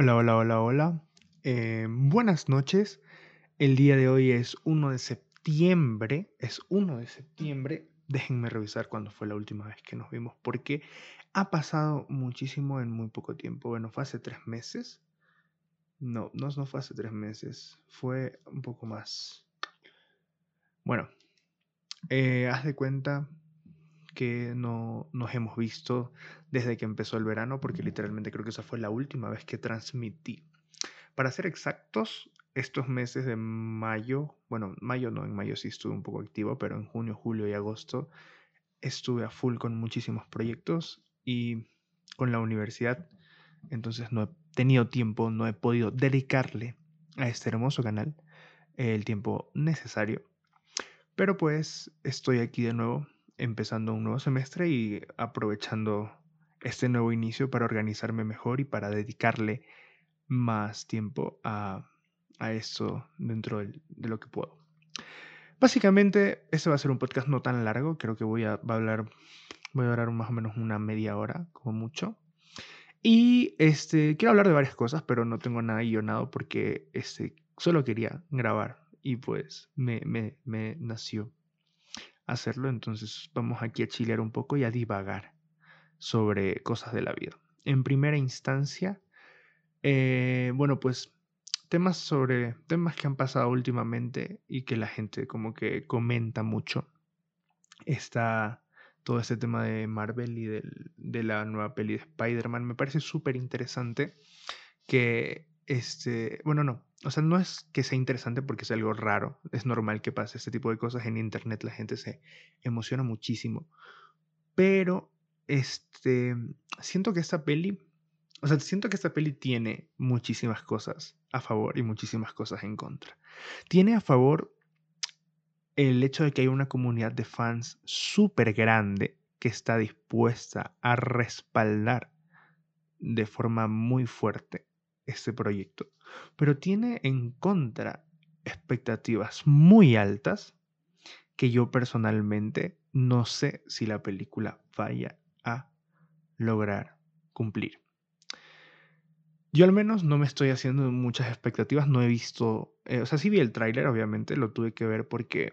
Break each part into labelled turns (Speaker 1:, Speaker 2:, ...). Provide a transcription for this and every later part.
Speaker 1: Hola, hola, hola, hola. Eh, buenas noches. El día de hoy es 1 de septiembre. Es 1 de septiembre. Déjenme revisar cuándo fue la última vez que nos vimos, porque ha pasado muchísimo en muy poco tiempo. Bueno, fue hace tres meses. No, no, no fue hace tres meses. Fue un poco más. Bueno, eh, haz de cuenta que no nos hemos visto desde que empezó el verano, porque literalmente creo que esa fue la última vez que transmití. Para ser exactos, estos meses de mayo, bueno, mayo no, en mayo sí estuve un poco activo, pero en junio, julio y agosto estuve a full con muchísimos proyectos y con la universidad, entonces no he tenido tiempo, no he podido dedicarle a este hermoso canal el tiempo necesario. Pero pues estoy aquí de nuevo empezando un nuevo semestre y aprovechando este nuevo inicio para organizarme mejor y para dedicarle más tiempo a, a esto dentro de lo que puedo. Básicamente, este va a ser un podcast no tan largo, creo que voy a, a hablar, voy a hablar más o menos una media hora, como mucho. Y este, quiero hablar de varias cosas, pero no tengo nada guionado porque este, solo quería grabar y pues me, me, me nació hacerlo. Entonces vamos aquí a chilear un poco y a divagar sobre cosas de la vida. En primera instancia, eh, bueno, pues temas sobre temas que han pasado últimamente y que la gente como que comenta mucho. Está todo este tema de Marvel y del, de la nueva peli de Spider-Man. Me parece súper interesante que este, bueno, no, o sea, no es que sea interesante porque es algo raro, es normal que pase este tipo de cosas en internet, la gente se emociona muchísimo, pero este, siento que esta peli, o sea, siento que esta peli tiene muchísimas cosas a favor y muchísimas cosas en contra. Tiene a favor el hecho de que hay una comunidad de fans súper grande que está dispuesta a respaldar de forma muy fuerte este proyecto, pero tiene en contra expectativas muy altas que yo personalmente no sé si la película vaya a lograr cumplir. Yo al menos no me estoy haciendo muchas expectativas, no he visto, eh, o sea, sí vi el tráiler, obviamente, lo tuve que ver porque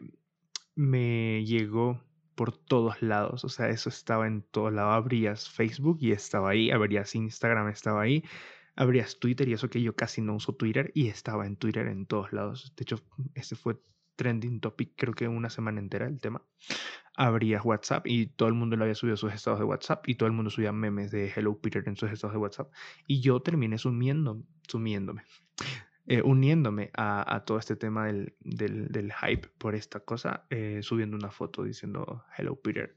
Speaker 1: me llegó por todos lados, o sea, eso estaba en todos lados, abrías Facebook y estaba ahí, abrías Instagram, estaba ahí, abrías Twitter y eso que yo casi no uso Twitter y estaba en Twitter en todos lados. De hecho, ese fue trending topic creo que una semana entera el tema. Abrías WhatsApp y todo el mundo lo había subido a sus estados de WhatsApp y todo el mundo subía memes de Hello Peter en sus estados de WhatsApp y yo terminé sumiendo, sumiéndome. Eh, uniéndome a, todo este tema del, del, hype por esta cosa, eh, subiendo una foto diciendo Hello Peter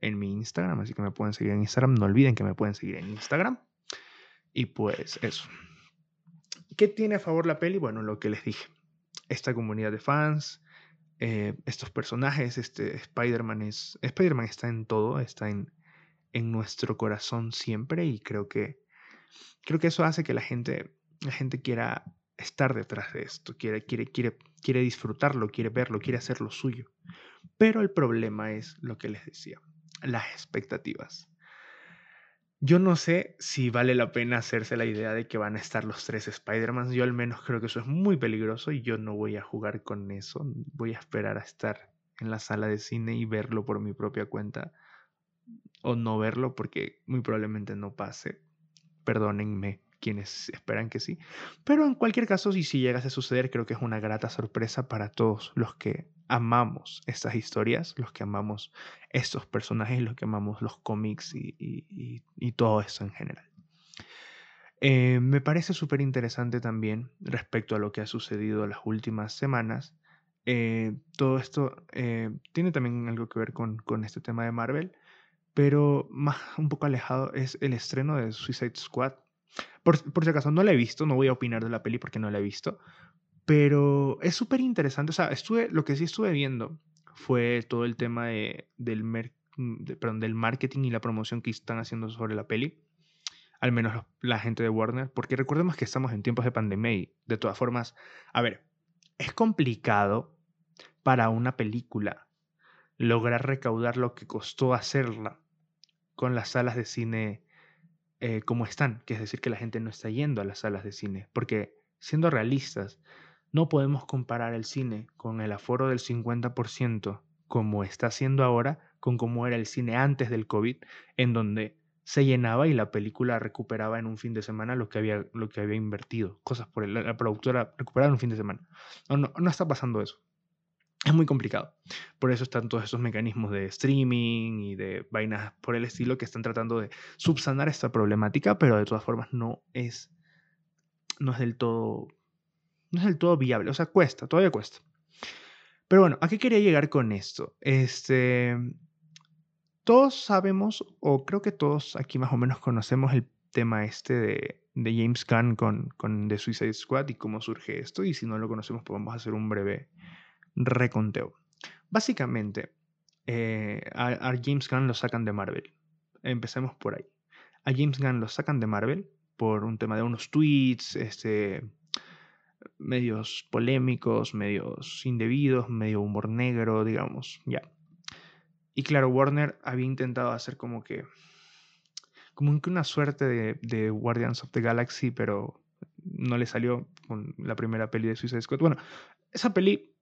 Speaker 1: en mi Instagram, así que me pueden seguir en Instagram. No olviden que me pueden seguir en Instagram. Y pues eso. ¿Qué tiene a favor la peli? Bueno, lo que les dije. Esta comunidad de fans, eh, estos personajes, este Spider-Man es... Spider-Man está en todo, está en, en nuestro corazón siempre y creo que, creo que eso hace que la gente, la gente quiera estar detrás de esto, quiere, quiere, quiere, quiere disfrutarlo, quiere verlo, quiere hacer lo suyo. Pero el problema es lo que les decía, las expectativas. Yo no sé si vale la pena hacerse la idea de que van a estar los tres Spider-Man. Yo al menos creo que eso es muy peligroso y yo no voy a jugar con eso. Voy a esperar a estar en la sala de cine y verlo por mi propia cuenta. O no verlo porque muy probablemente no pase. Perdónenme quienes esperan que sí. Pero en cualquier caso, si, si llegase a suceder, creo que es una grata sorpresa para todos los que amamos estas historias, los que amamos estos personajes, los que amamos los cómics y, todo eso en general. Eh, me parece súper interesante también respecto a lo que ha sucedido las últimas semanas. Eh, todo esto eh, tiene también algo que ver con, este tema de Marvel, pero más un poco alejado es el estreno de Suicide Squad. Por, por si acaso no la he visto, no voy a opinar de la peli porque no la he visto, pero es súper interesante. O sea, estuve, lo que sí estuve viendo fue todo el tema de, del, mm, perdón, del marketing y la promoción que están haciendo sobre la peli. Al menos la gente de Warner. Porque recordemos que estamos en tiempos de pandemia y de todas formas, a ver, es complicado para una película lograr recaudar lo que costó hacerla con las salas de cine eh, como están, que es decir, que la gente no está yendo a las salas de cine, porque siendo realistas, no podemos comparar el cine con el aforo del 50% como está haciendo ahora con cómo era el cine antes del COVID, en donde se llenaba y la película recuperaba en un fin de semana lo que había, lo que había invertido, cosas por el, la productora recuperaba en un fin de semana. No, no, no está pasando eso. Es muy complicado. Por eso están todos esos mecanismos de streaming y de vainas por el estilo que están tratando de subsanar esta problemática, pero de todas formas no es, no es del todo, no es del todo viable. O sea, cuesta, todavía cuesta. Pero bueno, ¿a qué quería llegar con esto? Este, todos sabemos, o creo que todos aquí más o menos conocemos el tema este de, de James Gunn con, con The Suicide Squad y cómo surge esto. Y si no lo conocemos, pues vamos a hacer un breve reconteo. Básicamente, eh, a, James Gunn lo sacan de Marvel. Empecemos por ahí. A James Gunn lo sacan de Marvel por un tema de unos tweets, este, medios polémicos, medios indebidos, medio humor negro, digamos, ya. Y claro, Warner había intentado hacer como que, como que una suerte de, Guardians of the Galaxy, pero no le salió con la primera peli de Suicide Squad. Bueno, esa peli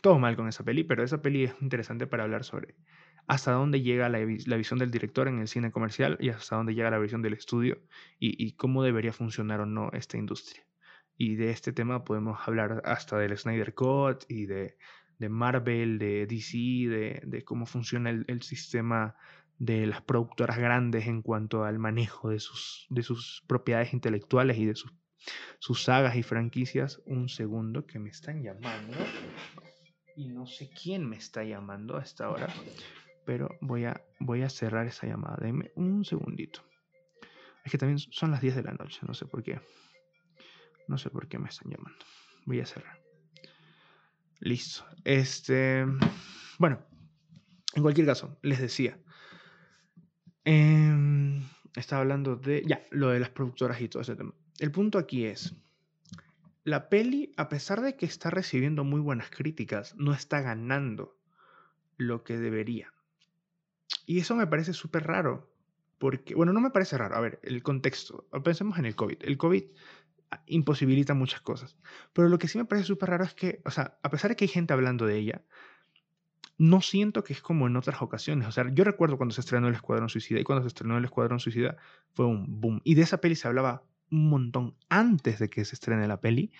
Speaker 1: todo mal con esa peli, pero esa peli es interesante para hablar sobre hasta dónde llega la, visión del director en el cine comercial y hasta dónde llega la visión del estudio y, cómo debería funcionar o no esta industria. Y de este tema podemos hablar hasta del Snyder Cut y de, Marvel, de DC, de, cómo funciona el, sistema de las productoras grandes en cuanto al manejo de sus, de sus propiedades intelectuales y de sus, sus sagas y franquicias. Un segundo que me están llamando y no sé quién me está llamando a esta hora, pero voy a, voy a cerrar esa llamada. Deme un segundito. Es que también son las 10 de la noche, no sé por qué. No sé por qué me están llamando. Voy a cerrar. Listo. Este, bueno, en cualquier caso, les decía. Em, estaba hablando de, ya, lo de las productoras y todo ese tema. El punto aquí es, la peli, a pesar de que está recibiendo muy buenas críticas, no está ganando lo que debería. Y eso me parece súper raro. Porque, bueno, no me parece raro. A ver, el contexto. Pensemos en el COVID. El COVID imposibilita muchas cosas. Pero lo que sí me parece súper raro es que, o sea, a pesar de que hay gente hablando de ella, no siento que es como en otras ocasiones. O sea, yo recuerdo cuando se estrenó El Escuadrón Suicida y cuando se estrenó El Escuadrón Suicida fue un boom. Y de esa peli se hablaba un montón antes de que se estrene la peli,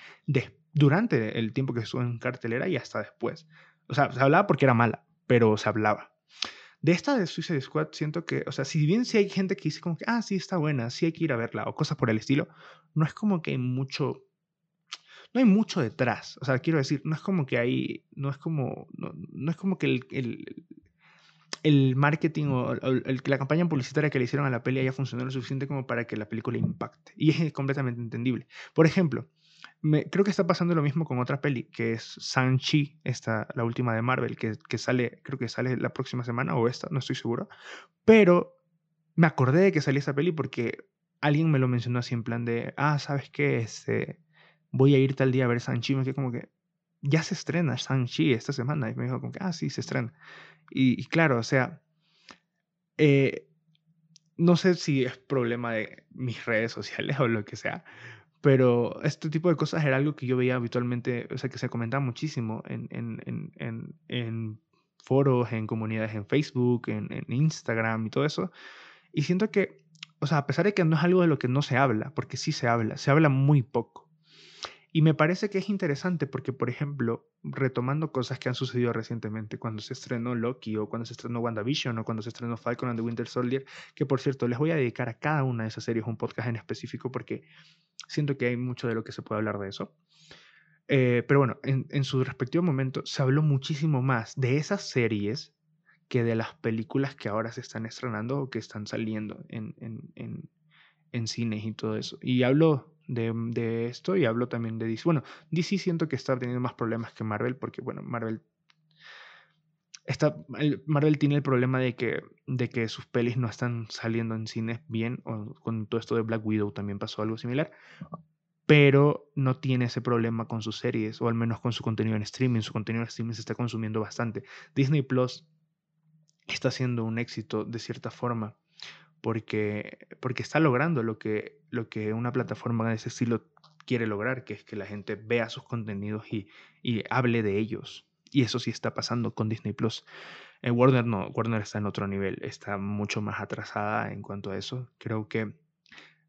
Speaker 1: durante el tiempo que estuvo en cartelera y hasta después. O sea, se hablaba porque era mala, pero se hablaba. De esta de Suicide Squad siento que, o sea, si bien si hay gente que dice como que, ah, sí, está buena, sí hay que ir a verla o cosas por el estilo, no es como que hay mucho, no hay mucho detrás. O sea, quiero decir, no es como que hay, no es como, no, es como que el, el marketing o, la campaña publicitaria que le hicieron a la peli haya funcionado lo suficiente como para que la película impacte. Y es completamente entendible. Por ejemplo, me, creo que está pasando lo mismo con otra peli, que es Shang-Chi, esta, la última de Marvel, que, que, sale, creo que sale la próxima semana o esta, no estoy seguro. Pero me acordé de que salía esa peli porque alguien me lo mencionó así en plan de, ah, ¿sabes qué? Este, voy a ir tal día a ver Shang-Chi. Me quedé como que, ya se estrena Shang-Chi esta semana. Y me dijo como que, ah, sí, se estrena. Y, claro, o sea, eh, no sé si es problema de mis redes sociales o lo que sea, pero este tipo de cosas era algo que yo veía habitualmente, o sea, que se comentaba muchísimo en, en, en, en foros, en comunidades en Facebook, en, Instagram y todo eso. Y siento que, o sea, a pesar de que no es algo de lo que no se habla, porque sí se habla, se habla muy poco. Y me parece que es interesante porque, por ejemplo, retomando cosas que han sucedido recientemente, cuando se estrenó Loki o cuando se estrenó WandaVision o cuando se estrenó Falcon and the Winter Soldier, que por cierto les voy a dedicar a cada una de esas series un podcast en específico porque siento que hay mucho de lo que se puede hablar de eso. Eh, pero bueno, en, su respectivo momento se habló muchísimo más de esas series que de las películas que ahora se están estrenando o que están saliendo en, en, en, en cines y todo eso. Y hablo de, esto y hablo también de DC. Bueno, DC siento que está teniendo más problemas que Marvel porque, bueno, Marvel... Está, Marvel tiene el problema de que, de que sus pelis no están saliendo en cines bien, o con todo esto de Black Widow también pasó algo similar, pero no tiene ese problema con sus series, o al menos con su contenido en streaming. Su contenido en streaming se está consumiendo bastante. Disney Plus está siendo un éxito de cierta forma porque, porque está logrando lo que, lo que una plataforma de ese estilo quiere lograr, que es que la gente vea sus contenidos y, y hable de ellos. Y eso sí está pasando con Disney Plus. Eh, Warner no, Warner está en otro nivel, está mucho más atrasada en cuanto a eso. Creo que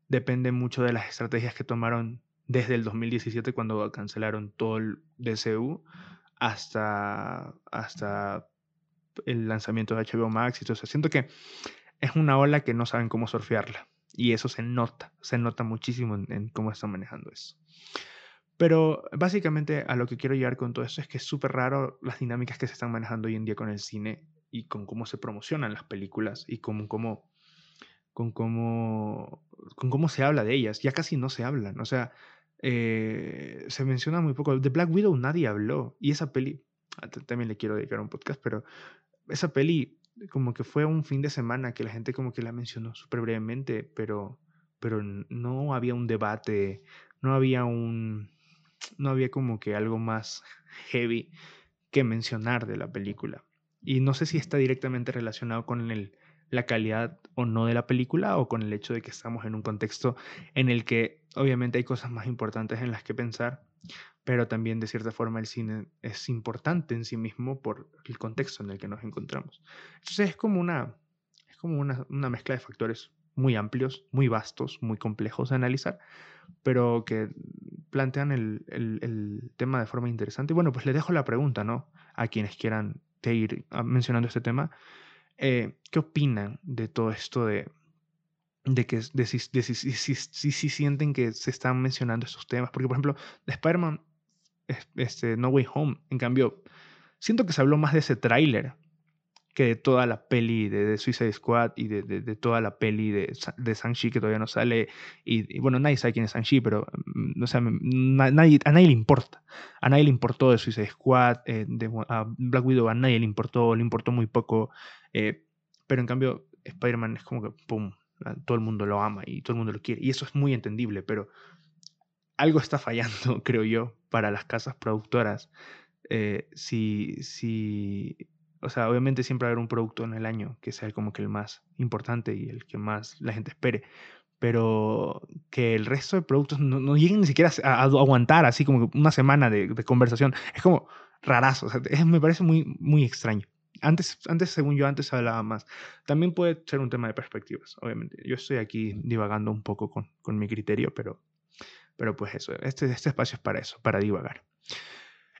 Speaker 1: depende mucho de las estrategias que tomaron desde el 2017 cuando cancelaron todo el DCU hasta, hasta el lanzamiento de HBO Max y todo eso. Siento que es una ola que no saben cómo surfearla. Y eso se nota, se nota muchísimo en, cómo están manejando eso. Pero básicamente a lo que quiero llegar con todo esto es que es súper raro las dinámicas que se están manejando hoy en día con el cine y con cómo se promocionan las películas y con cómo, con cómo, con cómo se habla de ellas. Ya casi no se hablan. O sea, eh, se menciona muy poco. De Black Widow nadie habló. Y esa peli, ah, también le quiero dedicar un podcast, pero esa peli como que fue un fin de semana que la gente como que la mencionó súper brevemente, pero, pero no había un debate, no había un, no había como que algo más heavy que mencionar de la película. Y no sé si está directamente relacionado con el, la calidad o no de la película o con el hecho de que estamos en un contexto en el que obviamente hay cosas más importantes en las que pensar, pero también de cierta forma el cine es importante en sí mismo por el contexto en el que nos encontramos. Entonces es como una, es como una, una mezcla de factores muy amplios, muy vastos, muy complejos de analizar, pero que plantean el, el, el, tema de forma interesante. Y bueno, pues le dejo la pregunta, ¿no? A quienes quieran ir mencionando este tema. Eh, ¿Qué opinan de todo esto de, de que de si, si, sienten que se están mencionando estos temas? Porque, por ejemplo, de Spider-Man este, No Way Home, en cambio, siento que se habló más de ese tráiler que de toda la peli de, de Suicide Squad y de, de, toda la peli de, de Shang-Chi que todavía no sale. Y, bueno, nadie sabe quién es Shang-Chi, pero mm, o sea, nadie, a nadie le importa. A nadie le importó de Suicide Squad, eh, de, a Black Widow a nadie le importó, le importó muy poco. Eh, pero en cambio, Spider-Man es como que, ¡pum! Todo el mundo lo ama y todo el mundo lo quiere. Y eso es muy entendible, pero algo está fallando, creo yo, para las casas productoras. Eh, si, si o sea, obviamente siempre va a haber un producto en el año que sea como que el más importante y el que más la gente espere, pero que el resto de productos no, lleguen ni siquiera a, aguantar así como una semana de, conversación, es como rarazo, sea, me parece muy, muy extraño. Antes, antes, según yo, antes hablaba más. También puede ser un tema de perspectivas, obviamente. Yo estoy aquí divagando un poco con, con mi criterio, pero, pero pues eso, este, este espacio es para eso, para divagar.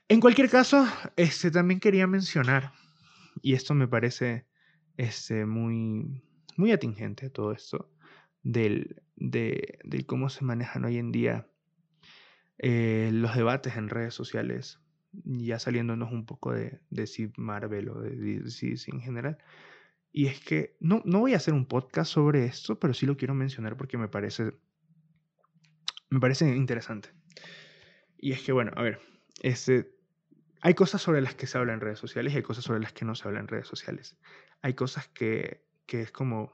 Speaker 1: En cualquier caso, este, también quería mencionar y esto me parece este, muy, muy atingente todo esto del, de, cómo se manejan hoy en día eh, los debates en redes sociales, ya saliéndonos un poco de, de si Marvel o de DC en general. Y es que no, no voy a hacer un podcast sobre esto, pero sí lo quiero mencionar porque me parece, me parece interesante. Y es que, bueno, a ver, este, hay cosas sobre las que se habla en redes sociales y hay cosas sobre las que no se habla en redes sociales. Hay cosas que, que es como...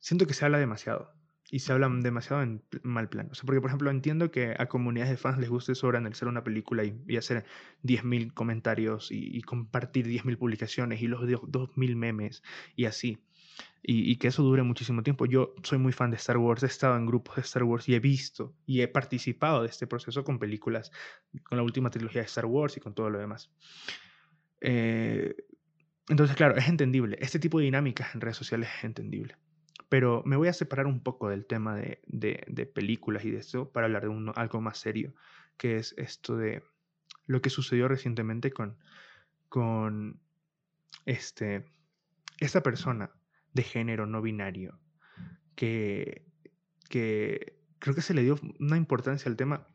Speaker 1: Siento que se habla demasiado y se habla demasiado en mal plano. O sea, porque, por ejemplo, entiendo que a comunidades de fans les guste sobre analizar una película y, y hacer 10.000 comentarios y, y compartir 10.000 publicaciones y los 2.000 memes y así y, que eso dure muchísimo tiempo. Yo soy muy fan de Star Wars, he estado en grupos de Star Wars y he visto y he participado de este proceso con películas, con la última trilogía de Star Wars y con todo lo demás. Eh, entonces, claro, es entendible. Este tipo de dinámicas en redes sociales es entendible. Pero me voy a separar un poco del tema de, de, películas y de esto para hablar de algo más serio, que es esto de lo que sucedió recientemente con, con este, esta persona de género no binario, que, que creo que se le dio una importancia al tema,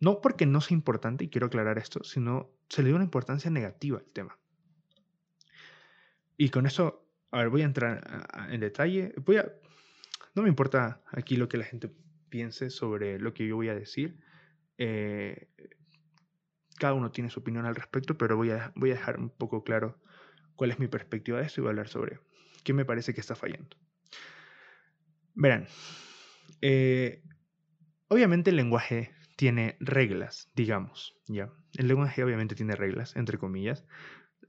Speaker 1: no porque no sea importante, y quiero aclarar esto, sino se le dio una importancia negativa al tema. Y con eso, a ver, voy a entrar en detalle. Voy a, no me importa aquí lo que la gente piense sobre lo que yo voy a decir. Eh, cada uno tiene su opinión al respecto, pero voy a, voy a dejar un poco claro cuál es mi perspectiva de esto y voy a hablar sobre ¿Qué me parece que está fallando? Verán, eh, obviamente el lenguaje tiene reglas, digamos, ¿ya? El lenguaje obviamente tiene reglas, entre comillas.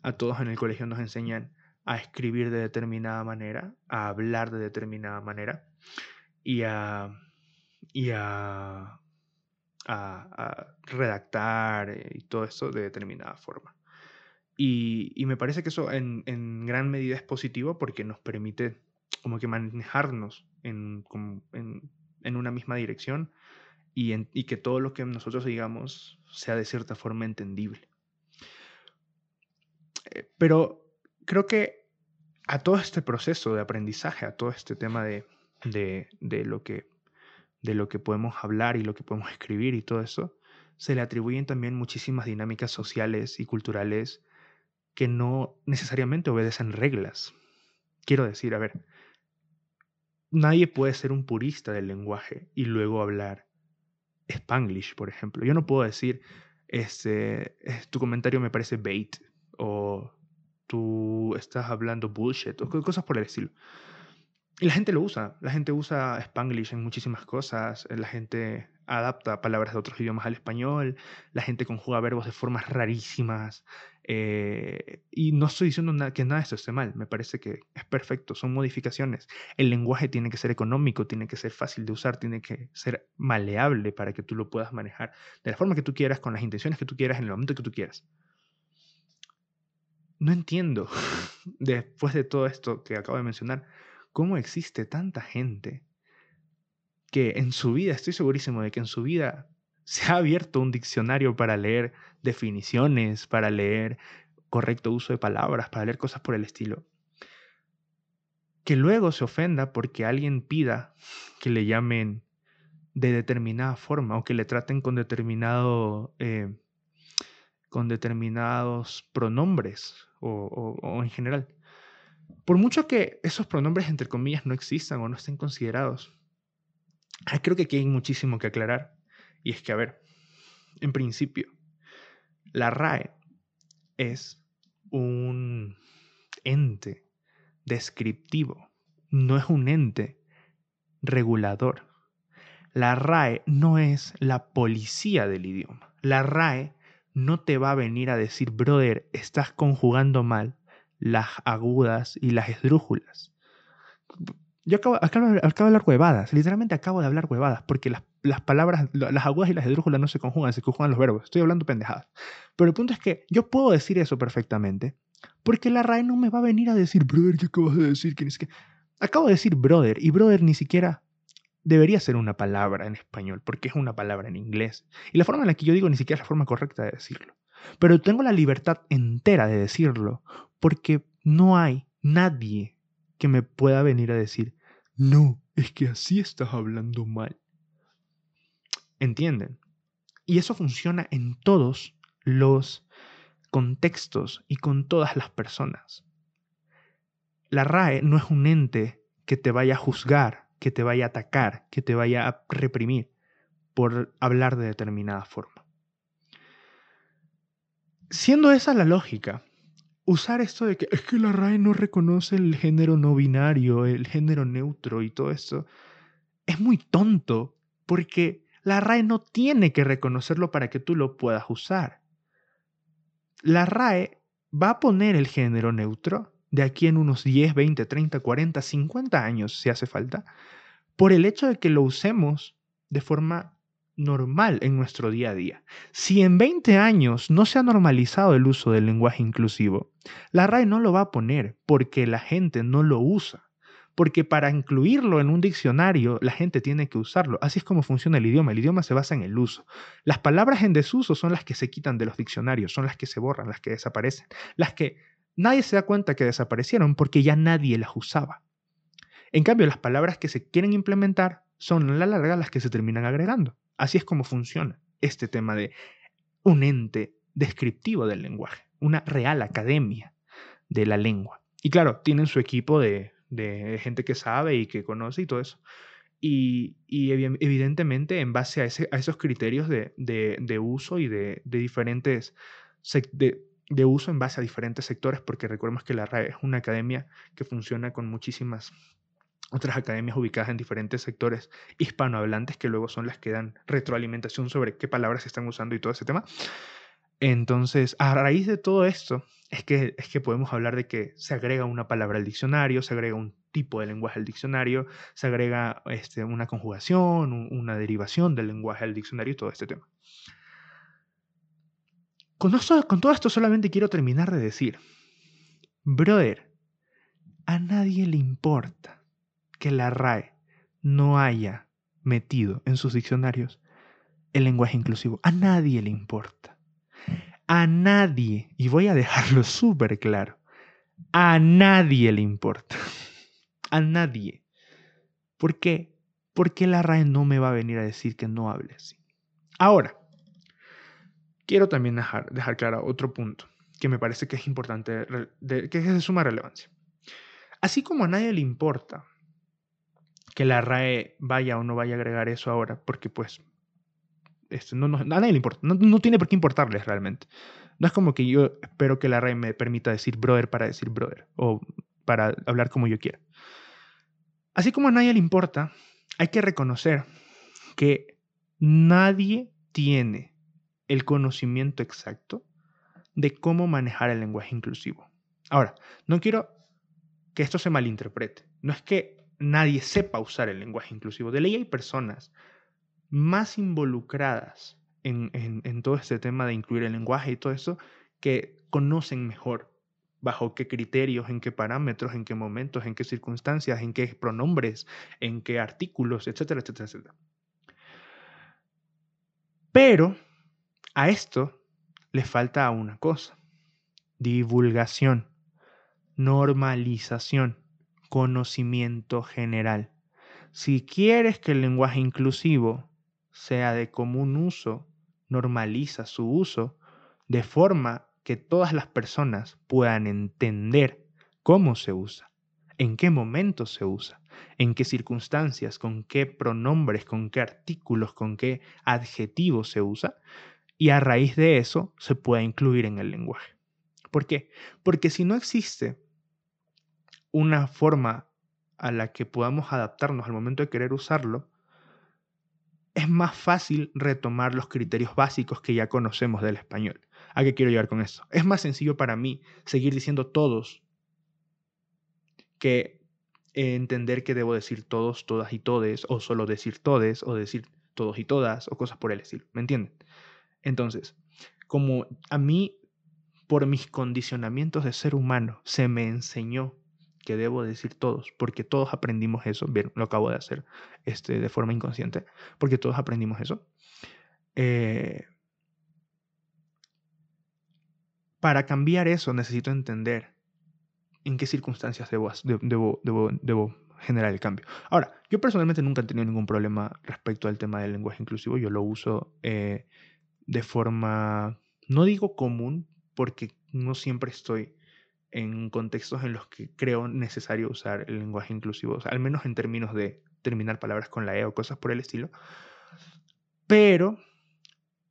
Speaker 1: A todos en el colegio nos enseñan a escribir de determinada manera, a hablar de determinada manera y a, y a, redactar y todo eso de determinada forma. Y, me parece que eso en, gran medida es positivo porque nos permite como que manejarnos en, en, una misma dirección y, y que todo lo que nosotros digamos sea de cierta forma entendible. Eh, pero creo que a todo este proceso de aprendizaje, a todo este tema de, de, lo que, de lo que podemos hablar y lo que podemos escribir y todo eso, se le atribuyen también muchísimas dinámicas sociales y culturales que no necesariamente obedecen reglas. Quiero decir, a ver, nadie puede ser un purista del lenguaje y luego hablar spanglish, por ejemplo. Yo no puedo decir, este, tu comentario me parece bait o tú estás hablando bullshit o cosas por el estilo. Y la gente lo usa, la gente usa spanglish en muchísimas cosas, la gente adapta palabras de otros idiomas al español, la gente conjuga verbos de formas rarísimas. Eh, y no estoy diciendo que nada de esto esté mal, me parece que es perfecto, son modificaciones. El lenguaje tiene que ser económico, tiene que ser fácil de usar, tiene que ser maleable para que tú lo puedas manejar de la forma que tú quieras, con las intenciones que tú quieras, en el momento que tú quieras. No entiendo, después de todo esto que acabo de mencionar, cómo existe tanta gente que en su vida, estoy segurísimo de que en su vida se ha abierto un diccionario para leer definiciones, para leer correcto uso de palabras, para leer cosas por el estilo. Que luego se ofenda porque alguien pida que le llamen de determinada forma o que le traten con determinado eh, con determinados pronombres o, en general. Por mucho que esos pronombres, entre comillas, no existan o no estén considerados, creo que aquí hay muchísimo que aclarar. Y es que, a ver, en principio, la RAE es un ente descriptivo, no es un ente regulador. La RAE no es la policía del idioma. La RAE no te va a venir a decir, brother, estás conjugando mal las agudas y las esdrújulas. Yo acabo, de hablar huevadas, literalmente acabo de hablar huevadas, porque las, las, palabras, las agudas y las esdrújulas no se conjugan, se conjugan los verbos. Estoy hablando pendejadas. Pero el punto es que yo puedo decir eso perfectamente, porque la RAE no me va a venir a decir, brother, ¿qué acabas de decir? es que... Acabo de decir brother, y brother ni siquiera debería ser una palabra en español, porque es una palabra en inglés. Y la forma en la que yo digo ni siquiera es la forma correcta de decirlo. Pero tengo la libertad entera de decirlo, porque no hay nadie que me pueda venir a decir, no, es que así estás hablando mal. ¿Entienden? Y eso funciona en todos los contextos y con todas las personas. La RAE no es un ente que te vaya a juzgar, que te vaya a atacar, que te vaya a reprimir por hablar de determinada forma. Siendo esa la lógica, usar esto de que es que la RAE no reconoce el género no binario, el género neutro y todo eso, es muy tonto porque la RAE no tiene que reconocerlo para que tú lo puedas usar. La RAE va a poner el género neutro de aquí en unos 10, 20, 30, 40, 50 años, si hace falta, por el hecho de que lo usemos de forma normal en nuestro día a día. Si en 20 años no se ha normalizado el uso del lenguaje inclusivo, la RAE no lo va a poner porque la gente no lo usa. Porque para incluirlo en un diccionario, la gente tiene que usarlo. Así es como funciona el idioma. El idioma se basa en el uso. Las palabras en desuso son las que se quitan de los diccionarios, son las que se borran, las que desaparecen, las que nadie se da cuenta que desaparecieron porque ya nadie las usaba. En cambio, las palabras que se quieren implementar son a la larga las que se terminan agregando. Así es como funciona este tema de un ente descriptivo del lenguaje, una real academia de la lengua. Y claro, tienen su equipo de, gente que sabe y que conoce y todo eso. Y, evidentemente en base a, esos criterios de, uso y de, diferentes de, uso en base a diferentes sectores, porque recordemos que la RAE es una academia que funciona con muchísimas otras academias ubicadas en diferentes sectores hispanohablantes que luego son las que dan retroalimentación sobre qué palabras se están usando y todo ese tema. Entonces, a raíz de todo esto, es que, es que podemos hablar de que se agrega una palabra al diccionario, se agrega un tipo de lenguaje al diccionario, se agrega este, una conjugación, una derivación del lenguaje al diccionario y todo este tema. Con, todo esto solamente quiero terminar de decir, brother, a nadie le importa que la RAE no haya metido en sus diccionarios el lenguaje inclusivo. A nadie le importa. A nadie, y voy a dejarlo súper claro, a nadie le importa. A nadie. ¿Por qué? Porque la RAE no me va a venir a decir que no hable así. Ahora, quiero también dejar, dejar claro otro punto que me parece que es importante, que es de suma relevancia. Así como a nadie le importa que la RAE vaya o no vaya a agregar eso ahora, porque pues esto no, a nadie le importa, no, tiene por qué importarles realmente. No es como que yo espero que la RAE me permita decir brother para decir brother o para hablar como yo quiera. Así como a nadie le importa, hay que reconocer que nadie tiene el conocimiento exacto de cómo manejar el lenguaje inclusivo. Ahora, no quiero que esto se malinterprete. No es que nadie sepa usar el lenguaje inclusivo. De ley hay personas más involucradas en, todo este tema de incluir el lenguaje y todo eso que conocen mejor bajo qué criterios, en qué parámetros, en qué momentos, en qué circunstancias, en qué pronombres, en qué artículos, etcétera, etcétera, etcétera. Pero a esto le falta una cosa, divulgación, normalización conocimiento general. Si quieres que el lenguaje inclusivo sea de común uso, normaliza su uso de forma que todas las personas puedan entender cómo se usa, en qué momento se usa, en qué circunstancias, con qué pronombres, con qué artículos, con qué adjetivos se usa, y a raíz de eso se pueda incluir en el lenguaje. ¿Por qué? Porque si no existe una forma a la que podamos adaptarnos al momento de querer usarlo, es más fácil retomar los criterios básicos que ya conocemos del español. ¿A qué quiero llegar con eso? Es más sencillo para mí seguir diciendo todos que entender que debo decir todos, todas y todes, o solo decir todes, o decir todos y todas, o cosas por el estilo. ¿Me entienden? Entonces, como a mí, por mis condicionamientos de ser humano, se me enseñó que debo decir todos, porque todos aprendimos eso, bien, lo acabo de hacer este, de forma inconsciente, porque todos aprendimos eso. Eh, para cambiar eso necesito entender en qué circunstancias debo, debo, debo, debo, generar el cambio. Ahora, yo personalmente nunca he tenido ningún problema respecto al tema del lenguaje inclusivo, yo lo uso eh, de forma, no digo común, porque no siempre estoy en contextos en los que creo necesario usar el lenguaje inclusivo, al menos en términos de terminar palabras con la E o cosas por el estilo. Pero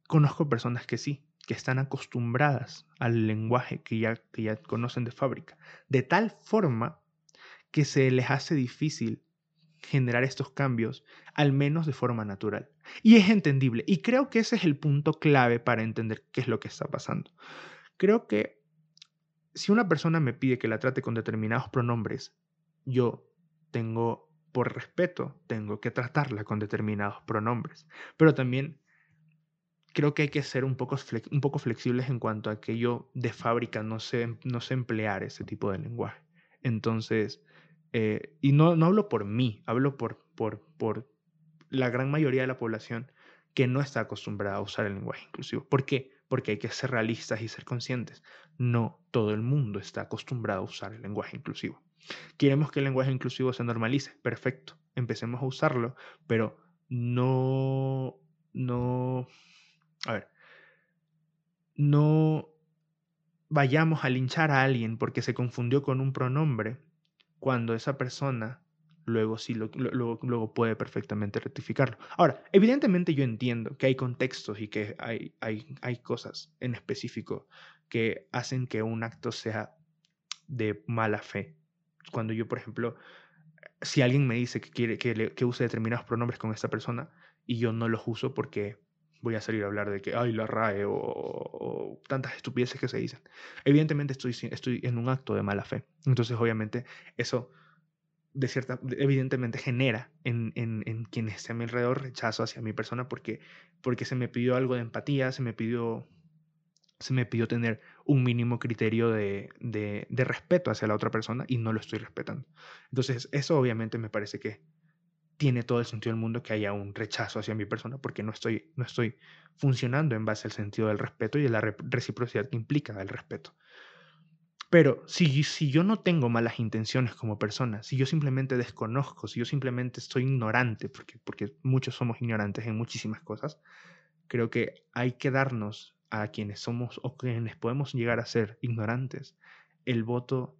Speaker 1: conozco personas que sí, que están acostumbradas al lenguaje que ya, que ya conocen de fábrica, de tal forma que se les hace difícil generar estos cambios, al menos de forma natural. Y es entendible. Y creo que ese es el punto clave para entender qué es lo que está pasando. Creo que si una persona me pide que la trate con determinados pronombres, yo tengo, por respeto, tengo que tratarla con determinados pronombres. Pero también creo que hay que ser un poco, un poco flexibles en cuanto a que yo de fábrica no sé, no sé emplear ese tipo de lenguaje. Entonces, eh, y no, no hablo por mí, hablo por, por, por la gran mayoría de la población que no está acostumbrada a usar el lenguaje inclusivo. ¿Por qué? porque hay que ser realistas y ser conscientes. No todo el mundo está acostumbrado a usar el lenguaje inclusivo. Queremos que el lenguaje inclusivo se normalice. Perfecto, empecemos a usarlo, pero no, no, a ver, no vayamos a linchar a alguien porque se confundió con un pronombre cuando esa persona luego sí lo, luego, puede perfectamente rectificarlo. Ahora, evidentemente yo entiendo que hay contextos y que hay, hay, hay cosas en específico que hacen que un acto sea de mala fe. Cuando yo, por ejemplo, si alguien me dice que quiere que, que use determinados pronombres con esta persona y yo no los uso porque voy a salir a hablar de que, ay, la RAE o, tantas estupideces que se dicen. Evidentemente estoy, estoy en un acto de mala fe. Entonces, obviamente, eso de cierta, evidentemente genera en, en, en, quienes estén a mi alrededor rechazo hacia mi persona porque, porque se me pidió algo de empatía, se me pidió, se me pidió tener un mínimo criterio de, de, de respeto hacia la otra persona y no lo estoy respetando. Entonces, eso obviamente me parece que tiene todo el sentido del mundo que haya un rechazo hacia mi persona porque no estoy, no estoy funcionando en base al sentido del respeto y de la reciprocidad que implica el respeto. Pero si, si yo no tengo malas intenciones como persona, si yo simplemente desconozco, si yo simplemente estoy ignorante, porque, porque muchos somos ignorantes en muchísimas cosas, creo que hay que darnos a quienes somos o quienes podemos llegar a ser ignorantes el voto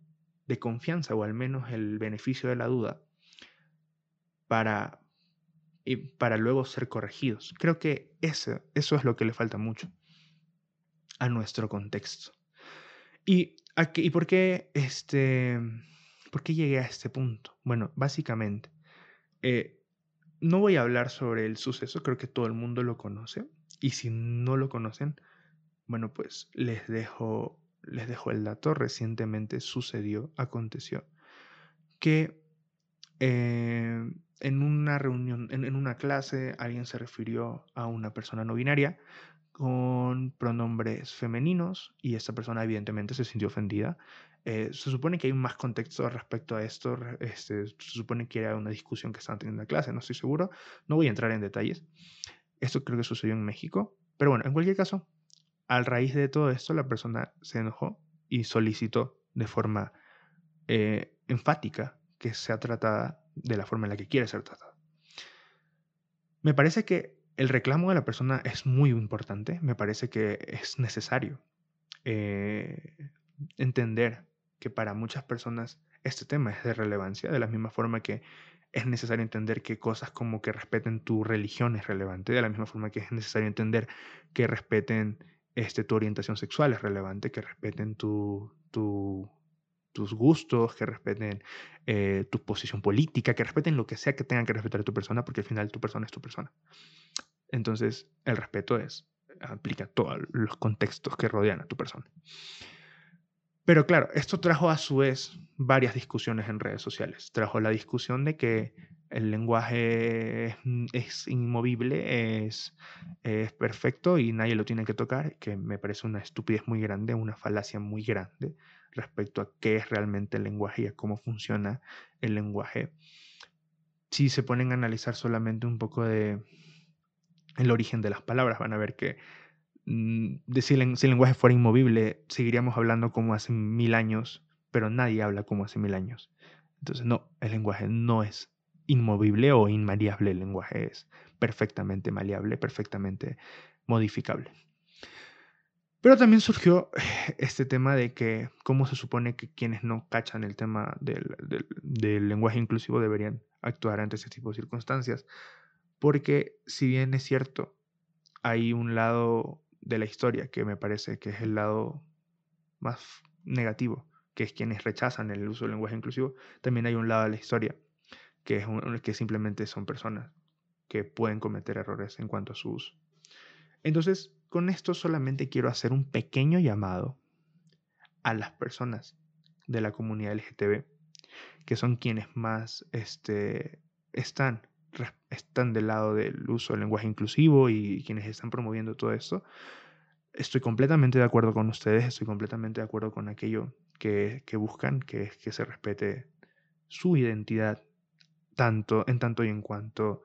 Speaker 1: de confianza o al menos el beneficio de la duda para, y para luego ser corregidos. Creo que eso, eso es lo que le falta mucho a nuestro contexto. ¿Y, ¿y por, qué este, por qué llegué a este punto? Bueno, básicamente, eh, no voy a hablar sobre el suceso, creo que todo el mundo lo conoce. Y si no lo conocen, bueno, pues les dejo, les dejo el dato. Recientemente sucedió, aconteció, que eh, en una reunión, en, una clase, alguien se refirió a una persona no binaria con pronombres femeninos y esta persona evidentemente se sintió ofendida. Eh, se supone que hay más contexto respecto a esto, este, se supone que era una discusión que estaban teniendo en la clase, no estoy seguro, no voy a entrar en detalles. Esto creo que sucedió en México, pero bueno, en cualquier caso, al raíz de todo esto, la persona se enojó y solicitó de forma eh, enfática que sea tratada de la forma en la que quiere ser tratada. Me parece que el reclamo de la persona es muy importante, me parece que es necesario eh, entender que para muchas personas este tema es de relevancia, de la misma forma que es necesario entender que cosas como que respeten tu religión es relevante, de la misma forma que es necesario entender que respeten este, tu orientación sexual es relevante, que respeten tu, tu tus gustos, que respeten eh, tu posición política, que respeten lo que sea que tengan que respetar a tu persona, porque al final tu persona es tu persona. Entonces, el respeto es, aplica a todos los contextos que rodean a tu persona. Pero claro, esto trajo a su vez varias discusiones en redes sociales. Trajo la discusión de que el lenguaje es, inmovible, es, es, perfecto y nadie lo tiene que tocar, que me parece una estupidez muy grande, una falacia muy grande respecto a qué es realmente el lenguaje y a cómo funciona el lenguaje. Si se ponen a analizar solamente un poco de el origen de las palabras, van a ver que mm, si, el, si el lenguaje fuera inmovible, seguiríamos hablando como hace mil años, pero nadie habla como hace mil años. Entonces, no, el lenguaje no es inmovible o inmariable, el lenguaje es perfectamente maleable, perfectamente modificable. Pero también surgió este tema de que cómo se supone que quienes no cachan el tema del, lenguaje inclusivo deberían actuar ante ese tipo de circunstancias. Porque si bien es cierto, hay un lado de la historia que me parece que es el lado más negativo, que es quienes rechazan el uso del lenguaje inclusivo, también hay un lado de la historia que, es que simplemente son personas que pueden cometer errores en cuanto a su uso. Entonces, con esto solamente quiero hacer un pequeño llamado a las personas de la comunidad LGTB, que son quienes más este, están, están del lado del uso del lenguaje inclusivo y quienes están promoviendo todo esto. Estoy completamente de acuerdo con ustedes, estoy completamente de acuerdo con aquello que, buscan, que es que se respete su identidad, tanto, en tanto y en cuanto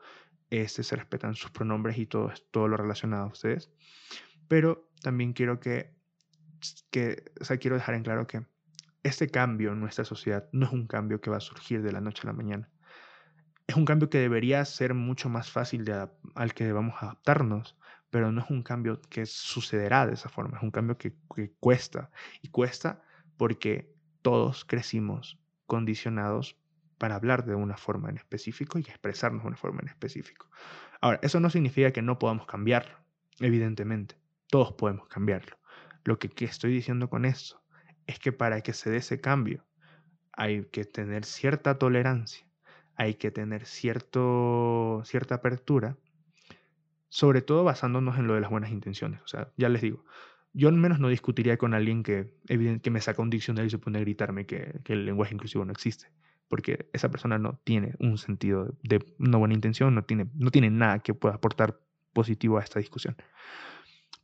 Speaker 1: este, se respetan sus pronombres y todo, todo lo relacionado a ustedes. Pero también quiero que, que, quiero dejar en claro que este cambio en nuestra sociedad no es un cambio que va a surgir de la noche a la mañana. Es un cambio que debería ser mucho más fácil de, al que debamos adaptarnos, pero no es un cambio que sucederá de esa forma, es un cambio que, que cuesta. Y cuesta porque todos crecimos condicionados para hablar de una forma en específico y expresarnos de una forma en específico. Ahora, eso no significa que no podamos cambiarlo, evidentemente. Todos podemos cambiarlo. Lo que, estoy diciendo con esto es que para que se dé ese cambio hay que tener cierta tolerancia, hay que tener cierto, cierta apertura sobre todo basándonos en lo de las buenas intenciones. O sea, ya les digo, yo al menos no discutiría con alguien que, que me saca un diccionario y se pone a gritarme que, que el lenguaje inclusivo no existe porque esa persona no tiene un sentido de una buena intención, no tiene, no tiene nada que pueda aportar positivo a esta discusión.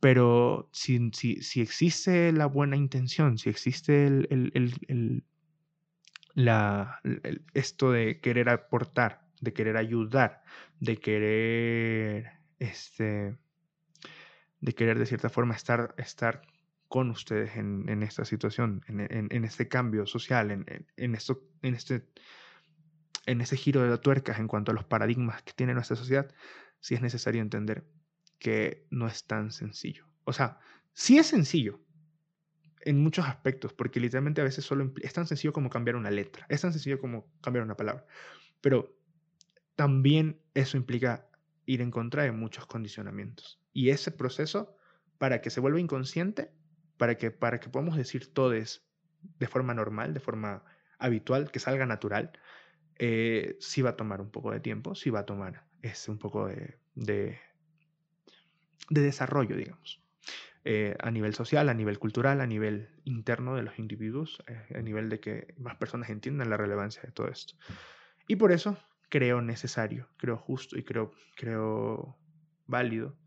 Speaker 1: Pero si, si, si existe la buena intención, si existe el, el, el, la, esto de querer aportar, de querer ayudar, de querer, este, de querer de cierta forma estar, estar con ustedes en, en esta situación, en, en, este cambio social, en, esto, en, este, en este giro de la tuerca en cuanto a los paradigmas que tiene nuestra sociedad, sí es necesario entender que no es tan sencillo. O sea, sí es sencillo en muchos aspectos, porque literalmente a veces solo es tan sencillo como cambiar una letra, es tan sencillo como cambiar una palabra, pero también eso implica ir en contra de muchos condicionamientos. Y ese proceso, para que se vuelva inconsciente, para que, para que podamos decir todes de forma normal, de forma habitual, que salga natural, eh, sí va a tomar un poco de tiempo, sí va a tomar es un poco de, de, desarrollo, digamos. Eh, a nivel social, a nivel cultural, a nivel interno de los individuos, eh, a nivel de que más personas entiendan la relevancia de todo esto. Y por eso creo necesario, creo justo y creo, creo válido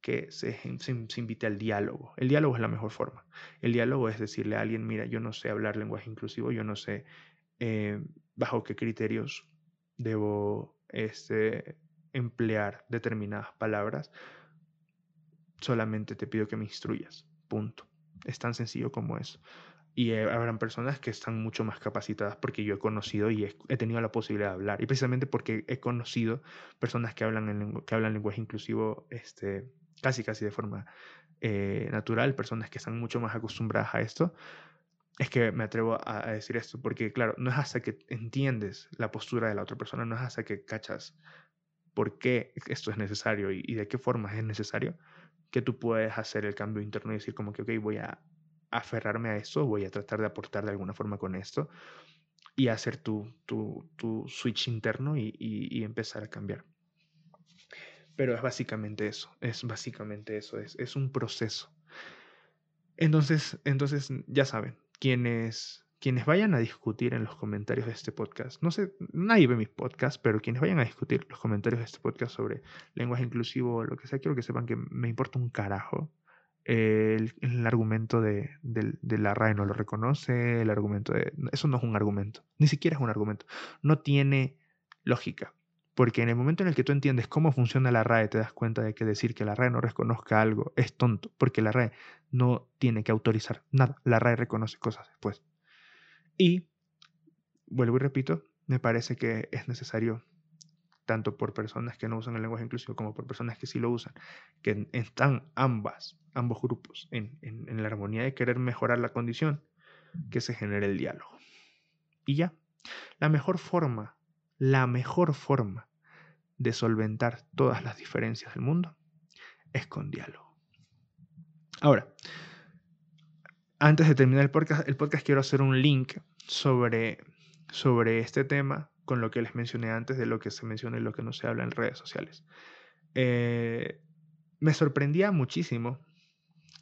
Speaker 1: que se, se, invite al diálogo. El diálogo es la mejor forma. El diálogo es decirle a alguien, mira, yo no sé hablar lenguaje inclusivo, yo no sé eh, bajo qué criterios debo este, emplear determinadas palabras. Solamente te pido que me instruyas. Punto. Es tan sencillo como eso. Y habrán personas que están mucho más capacitadas porque yo he conocido y he, tenido la posibilidad de hablar. Y precisamente porque he conocido personas que hablan, que hablan lenguaje inclusivo este, casi casi de forma eh, natural, personas que están mucho más acostumbradas a esto, es que me atrevo a, decir esto, porque claro, no es hasta que entiendes la postura de la otra persona, no es hasta que cachas por qué esto es necesario y, de qué forma es necesario, que tú puedes hacer el cambio interno y decir como que, ok, voy a aferrarme a eso, voy a tratar de aportar de alguna forma con esto y hacer tu, tu, tu switch interno y, y empezar a cambiar. Pero es básicamente eso, es básicamente eso, es, es un proceso. Entonces, entonces, ya saben, quienes, quienes vayan a discutir en los comentarios de este podcast, no sé, nadie ve mis podcasts, pero quienes vayan a discutir los comentarios de este podcast sobre lenguaje inclusivo o lo que sea, quiero que sepan que me importa un carajo. El, el, argumento de, de, de, la RAE no lo reconoce, el argumento de... Eso no es un argumento, ni siquiera es un argumento, no tiene lógica. Porque en el momento en el que tú entiendes cómo funciona la RAE, te das cuenta de que decir que la RAE no reconozca algo es tonto, porque la RAE no tiene que autorizar nada. La RAE reconoce cosas después. Y, vuelvo y repito, me parece que es necesario, tanto por personas que no usan el lenguaje inclusivo como por personas que sí lo usan, que están ambas, ambos grupos en, en la armonía de querer mejorar la condición, que se genere el diálogo. Y ya, la mejor forma, la mejor forma de solventar todas las diferencias del mundo es con diálogo. Ahora, antes de terminar el podcast, el podcast quiero hacer un link sobre, sobre este tema con lo que les mencioné antes de lo que se menciona y lo que no se habla en redes sociales. Eh, me sorprendía muchísimo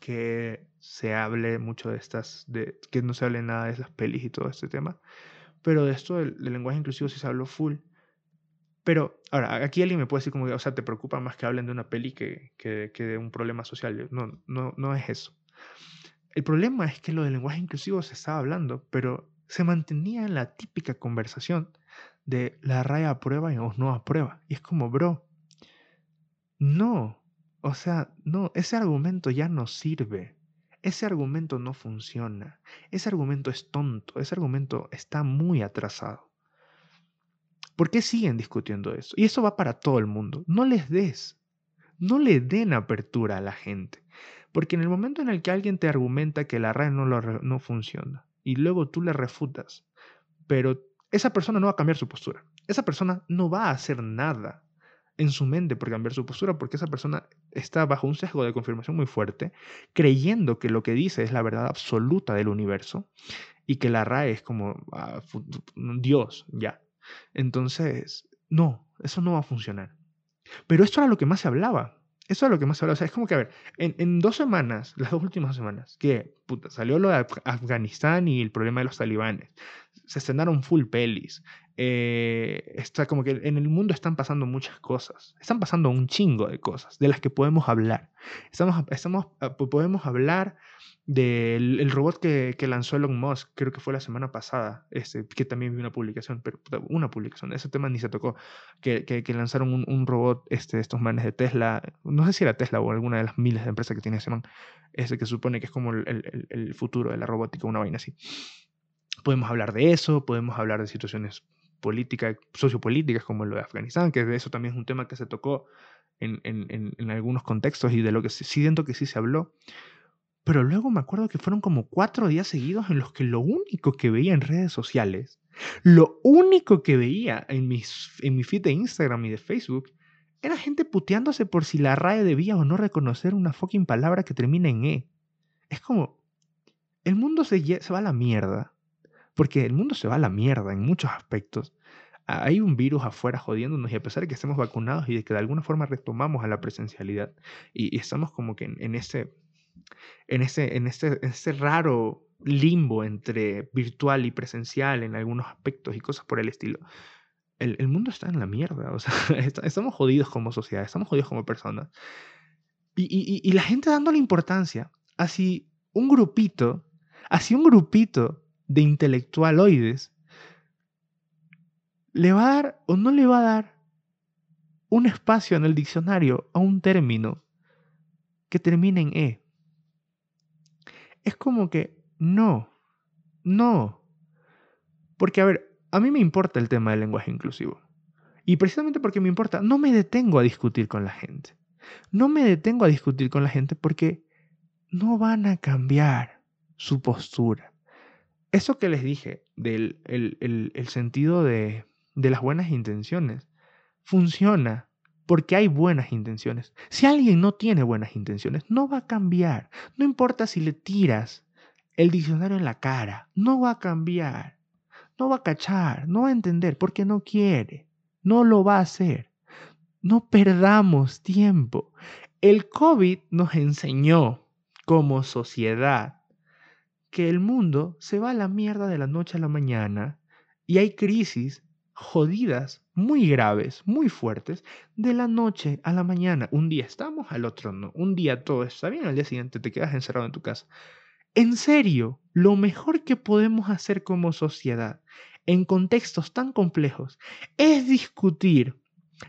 Speaker 1: que se hable mucho de estas, de, que no se hable nada de esas pelis y todo este tema, pero de esto del, del lenguaje inclusivo sí se habló full. Pero, ahora, aquí alguien me puede decir como, o sea, te preocupa más que hablen de una peli que, que, que de un problema social. No, no, no es eso. El problema es que lo del lenguaje inclusivo se estaba hablando, pero se mantenía en la típica conversación de la raya aprueba y o no aprueba. Y es como, bro, no, o sea, no, ese argumento ya no sirve. Ese argumento no funciona. Ese argumento es tonto. Ese argumento está muy atrasado. ¿Por qué siguen discutiendo eso? Y eso va para todo el mundo. No les des, no le den apertura a la gente. Porque en el momento en el que alguien te argumenta que la RAE no, no funciona y luego tú le refutas, pero esa persona no va a cambiar su postura. Esa persona no va a hacer nada en su mente por cambiar su postura porque esa persona está bajo un sesgo de confirmación muy fuerte, creyendo que lo que dice es la verdad absoluta del universo y que la RAE es como ah, Dios, ya. Entonces, no, eso no va a funcionar. Pero esto era lo que más se hablaba. Eso es lo que más se habla. O sea, es como que, a ver, en, dos semanas, las dos últimas semanas, que puta, salió lo de Afganistán y el problema de los talibanes, se estrenaron full pelis. Eh, está como que en el mundo están pasando muchas cosas. Están pasando un chingo de cosas de las que podemos hablar. Estamos, estamos, podemos hablar del el robot que, que, lanzó Elon Musk, creo que fue la semana pasada, este, que también vi una publicación, pero una publicación, ese tema ni se tocó, que, que, lanzaron un, un, robot, este, estos manes de Tesla, no sé si era Tesla o alguna de las miles de empresas que tiene ese man, ese que supone que es como el, el, el futuro de la robótica, una vaina así. Podemos hablar de eso, podemos hablar de situaciones políticas, sociopolíticas como lo de Afganistán, que de eso también es un tema que se tocó en, en, en algunos contextos y de lo que sí siento que sí se habló. Pero luego me acuerdo que fueron como cuatro días seguidos en los que lo único que veía en redes sociales, lo único que veía en, mis, en mi feed de Instagram y de Facebook, era gente puteándose por si la RAE debía o no reconocer una fucking palabra que termina en E. Es como, el mundo se, se va a la mierda. Porque el mundo se va a la mierda en muchos aspectos. Hay un virus afuera jodiéndonos y a pesar de que estemos vacunados y de que de alguna forma retomamos a la presencialidad y, estamos como que en, en ese en ese, en este, raro limbo entre virtual y presencial en algunos aspectos y cosas por el estilo. El, mundo está en la mierda, o sea, estamos jodidos como sociedad, estamos jodidos como personas. Y, la gente dándole importancia, así un grupito, así un grupito de intelectualoides, le va a dar o no le va a dar un espacio en el diccionario a un término que termine en E es como que no, no. Porque, a ver, a mí me importa el tema del lenguaje inclusivo. Y precisamente porque me importa, no me detengo a discutir con la gente. No me detengo a discutir con la gente porque no van a cambiar su postura. Eso que les dije del el, sentido de, de las buenas intenciones funciona porque hay buenas intenciones. Si alguien no tiene buenas intenciones, no va a cambiar. No importa si le tiras el diccionario en la cara, no va a cambiar. No va a cachar, no va a entender porque no quiere. No lo va a hacer. No perdamos tiempo. El COVID nos enseñó como sociedad que el mundo se va a la mierda de la noche a la mañana y hay crisis jodidas, muy graves, muy fuertes, de la noche a la mañana. Un día estamos, al otro no. Un día todo está bien, al día siguiente te quedas encerrado en tu casa. En serio, lo mejor que podemos hacer como sociedad en contextos tan complejos es discutir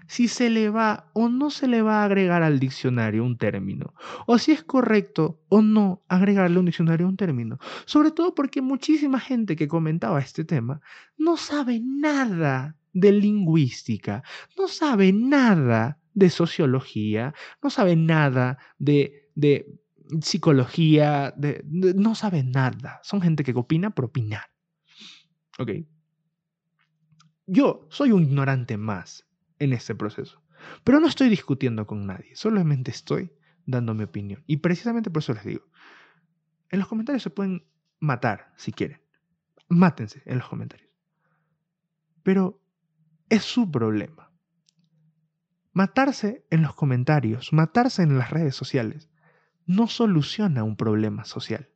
Speaker 1: si se le va o no se le va a agregar al diccionario un término, o si es correcto o no agregarle a un diccionario un término, sobre todo porque muchísima gente que comentaba este tema no sabe nada de lingüística, no sabe nada de sociología, no sabe nada de, de psicología, de, no sabe nada. Son gente que opina por opinar. ¿Ok? Yo soy un ignorante más en este proceso. Pero no estoy discutiendo con nadie, solamente estoy dando mi opinión. Y precisamente por eso les digo, en los comentarios se pueden matar si quieren. Mátense en los comentarios. Pero es su problema. Matarse en los comentarios, matarse en las redes sociales, no soluciona un problema social.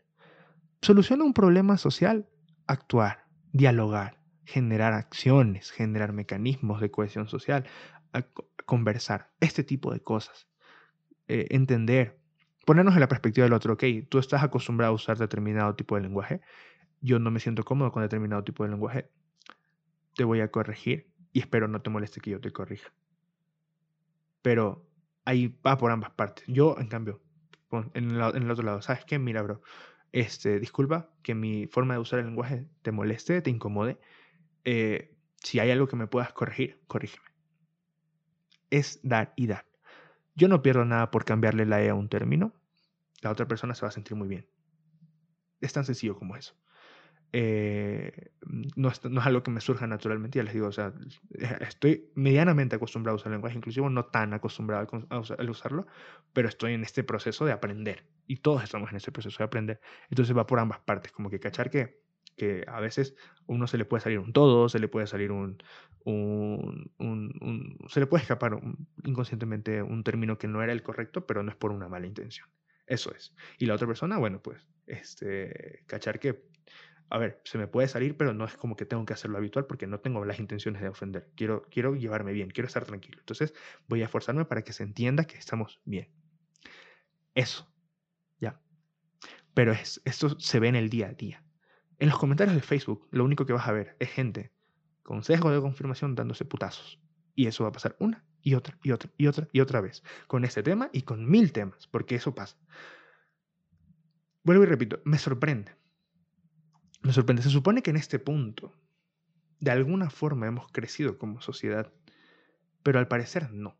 Speaker 1: Soluciona un problema social actuar, dialogar, generar acciones, generar mecanismos de cohesión social, conversar, este tipo de cosas. Eh, entender, ponernos en la perspectiva del otro, ok, tú estás acostumbrado a usar determinado tipo de lenguaje, yo no me siento cómodo con determinado tipo de lenguaje, te voy a corregir y espero no te moleste que yo te corrija. Pero ahí va por ambas partes. Yo, en cambio, en, en el otro lado, ¿sabes qué? Mira, bro, este, disculpa que mi forma de usar el lenguaje te moleste, te incomode, eh, si hay algo que me puedas corregir, corrígeme. Es dar y dar. Yo no pierdo nada por cambiarle la E a un término. La otra persona se va a sentir muy bien. Es tan sencillo como eso. Eh, no, es, no, es, algo que me surja naturalmente, ya les digo, o sea, estoy medianamente acostumbrado a usar el lenguaje inclusivo, no tan acostumbrado a, usarlo, pero estoy en este proceso de aprender y todos estamos en este proceso de aprender. Entonces va por ambas partes, como que cachar que que a veces uno se le puede salir un todo, se le puede salir un, un, un, se le puede escapar inconscientemente un término que no era el correcto, pero no es por una mala intención. Eso es. Y la otra persona, bueno, pues, este, cachar que, a ver, se me puede salir, pero no es como que tengo que hacerlo habitual porque no tengo las intenciones de ofender. Quiero, quiero llevarme bien, quiero estar tranquilo. Entonces, voy a esforzarme para que se entienda que estamos bien. Eso. Ya. Pero es, esto se ve en el día a día. En los comentarios de Facebook, lo único que vas a ver es gente con sesgo de confirmación dándose putazos. Y eso va a pasar una y otra y otra y otra y otra vez. Con este tema y con mil temas, porque eso pasa. Vuelvo y repito, me sorprende. Me sorprende. Se supone que en este punto, de alguna forma hemos crecido como sociedad, pero al parecer no.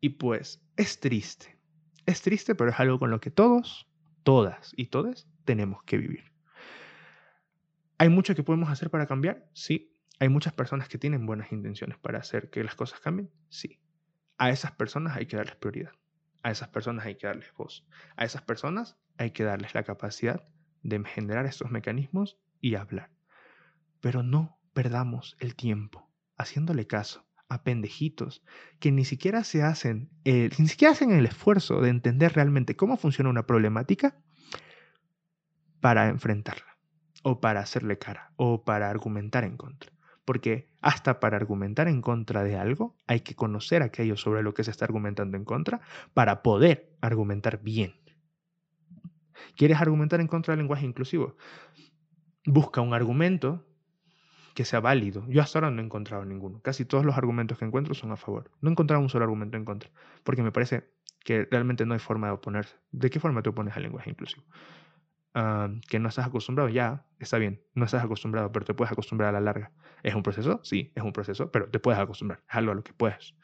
Speaker 1: Y pues es triste. Es triste, pero es algo con lo que todos, todas y todes tenemos que vivir. ¿Hay mucho que podemos hacer para cambiar? Sí. ¿Hay muchas personas que tienen buenas intenciones para hacer que las cosas cambien? Sí. A esas personas hay que darles prioridad. A esas personas hay que darles voz. A esas personas hay que darles la capacidad de generar estos mecanismos y hablar. Pero no perdamos el tiempo haciéndole caso a pendejitos que ni siquiera se hacen, ni siquiera hacen el esfuerzo de entender realmente cómo funciona una problemática para enfrentarla o para hacerle cara, o para argumentar en contra. Porque hasta para argumentar en contra de algo hay que conocer aquello sobre lo que se está argumentando en contra para poder argumentar bien. ¿Quieres argumentar en contra del lenguaje inclusivo? Busca un argumento que sea válido. Yo hasta ahora no he encontrado ninguno. Casi todos los argumentos que encuentro son a favor. No he encontrado un solo argumento en contra, porque me parece que realmente no hay forma de oponerse. ¿De qué forma te opones al lenguaje inclusivo? Que no estás acostumbrado, ya, está bien, no estás acostumbrado, pero te puedes acostumbrar a la larga. ¿Es un proceso? Sí, es un proceso, pero te puedes acostumbrar, es algo a lo que puedes.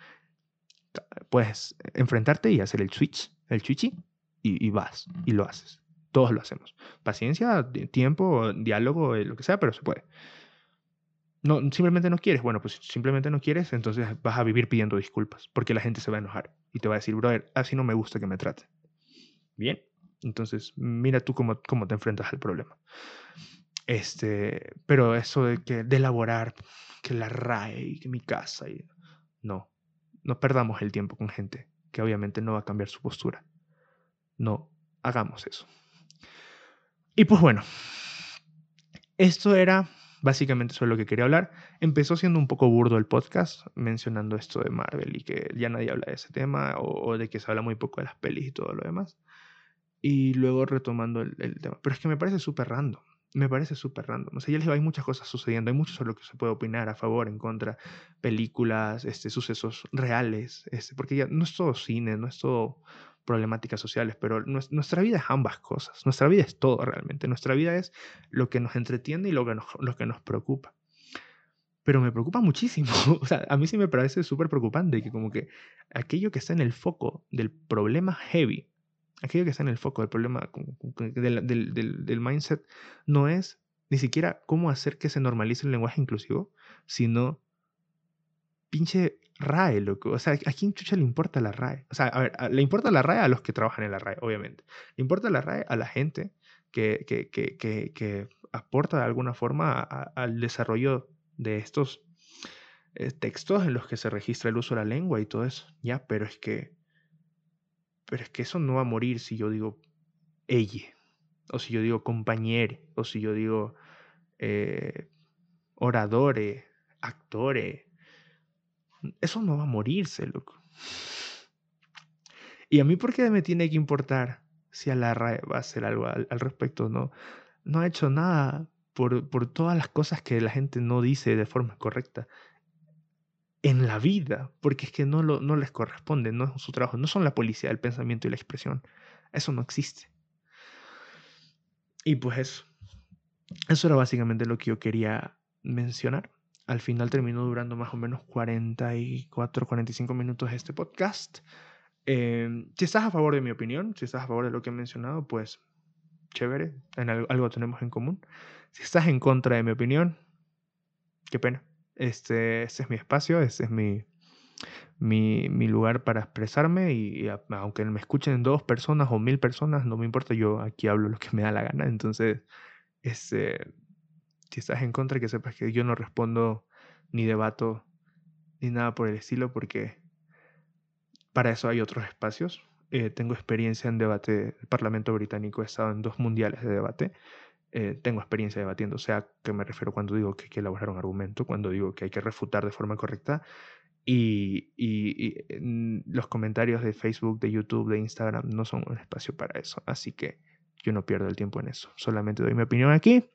Speaker 1: Puedes enfrentarte y hacer el switch, el chichi, y, vas, y lo haces. Todos lo hacemos. Paciencia, tiempo, diálogo, eh, lo que sea, pero se puede. No, simplemente no quieres. Bueno, pues simplemente no quieres, entonces vas a vivir pidiendo disculpas, porque la gente se va a enojar y te va a decir, brother, así no me gusta que me traten. Bien, entonces, mira tú cómo, cómo te enfrentas al problema. Este, pero eso de que de elaborar que la RAE y que mi casa y no, no perdamos el tiempo con gente que obviamente no va a cambiar su postura. No hagamos eso. Y pues bueno, esto era básicamente sobre lo que quería hablar. Empezó siendo un poco burdo el podcast, mencionando esto de Marvel y que ya nadie habla de ese tema, o, o, de que se habla muy poco de las pelis y todo lo demás y luego retomando el, tema. Pero es que me parece súper random. Me parece súper random. O sea, ya les digo, hay muchas cosas sucediendo. Hay mucho sobre lo que se puede opinar a favor, en contra. Películas, este, sucesos reales. Este, porque ya no es todo cine, no es todo problemáticas sociales, pero nuestra vida es ambas cosas. Nuestra vida es todo realmente. Nuestra vida es lo que nos entretiene y lo que nos, lo que nos preocupa. Pero me preocupa muchísimo. O sea, a mí sí me parece súper preocupante que como que aquello que está en el foco del problema heavy aquello que está en el foco del problema del, mindset no es ni siquiera cómo hacer que se normalice el lenguaje inclusivo, sino pinche RAE, loco. O sea, ¿a quién chucha le importa la RAE? O sea, a ver, le importa la RAE a los que trabajan en la RAE, obviamente. Le importa la RAE a la gente que, que, que, que aporta de alguna forma al desarrollo de estos eh, textos en los que se registra el uso de la lengua y todo eso. Ya, pero es que pero es que eso no va a morir si yo digo ella, o si yo digo compañero, o si yo digo eh, oradores, actores. Eso no va a morirse, loco. Y a mí, ¿por qué me tiene que importar si a la va a hacer algo al, respecto? No, no ha hecho nada por, por todas las cosas que la gente no dice de forma correcta en la vida, porque es que no, no les corresponde, no es su trabajo, no son la policía del pensamiento y la expresión, eso no existe. Y pues eso, eso era básicamente lo que yo quería mencionar. Al final terminó durando más o menos 44, 45 minutos este podcast. Em, si estás a favor de mi opinión, si estás a favor de lo que he mencionado, pues chévere, en algo, algo tenemos en común. Si estás en contra de mi opinión, qué pena este, este es mi espacio, este es mi, mi, mi lugar para expresarme y, aunque me escuchen dos personas o mil personas, no me importa, yo aquí hablo lo que me da la gana. Entonces, este, Si estás en contra, que sepas que yo no respondo ni debato ni nada por el estilo porque para eso hay otros espacios. Eh, tengo experiencia en debate del Parlamento británico, he estado en dos mundiales de debate. Eh, tengo experiencia debatiendo, o sea, que me refiero cuando digo que hay que elaborar un argumento, cuando digo que hay que refutar de forma correcta. Y, y, los comentarios de Facebook, de YouTube, de Instagram no son un espacio para eso. Así que yo no pierdo el tiempo en eso. Solamente doy mi opinión aquí,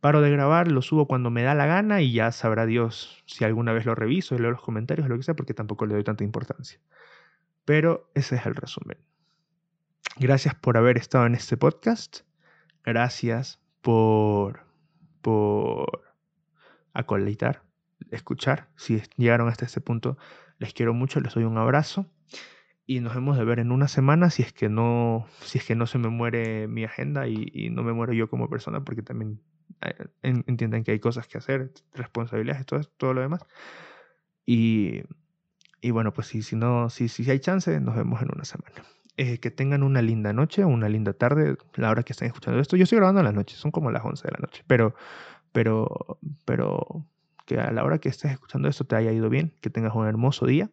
Speaker 1: paro de grabar, lo subo cuando me da la gana y ya sabrá Dios si alguna vez lo reviso y leo los comentarios lo que sea, porque tampoco le doy tanta importancia. Pero ese es el resumen. Gracias por haber estado en este podcast. Gracias por, por acolitar, escuchar. Si llegaron hasta este punto, les quiero mucho, les doy un abrazo y nos vemos de ver en una semana si es que no, si es que no se me muere mi agenda y, no me muero yo como persona, porque también eh, entienden que hay cosas que hacer, responsabilidades, todo, todo lo demás. Y, y bueno, pues si, si no, si, si hay chance, nos vemos en una semana. Eh, que tengan una linda noche, una linda tarde, la hora que estén escuchando esto. Yo estoy grabando en la noche, son como las 11 de la noche, pero, pero, pero que a la hora que estés escuchando esto te haya ido bien, que tengas un hermoso día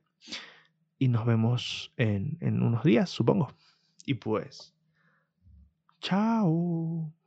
Speaker 1: y nos vemos en, en unos días, supongo. Y pues, chao.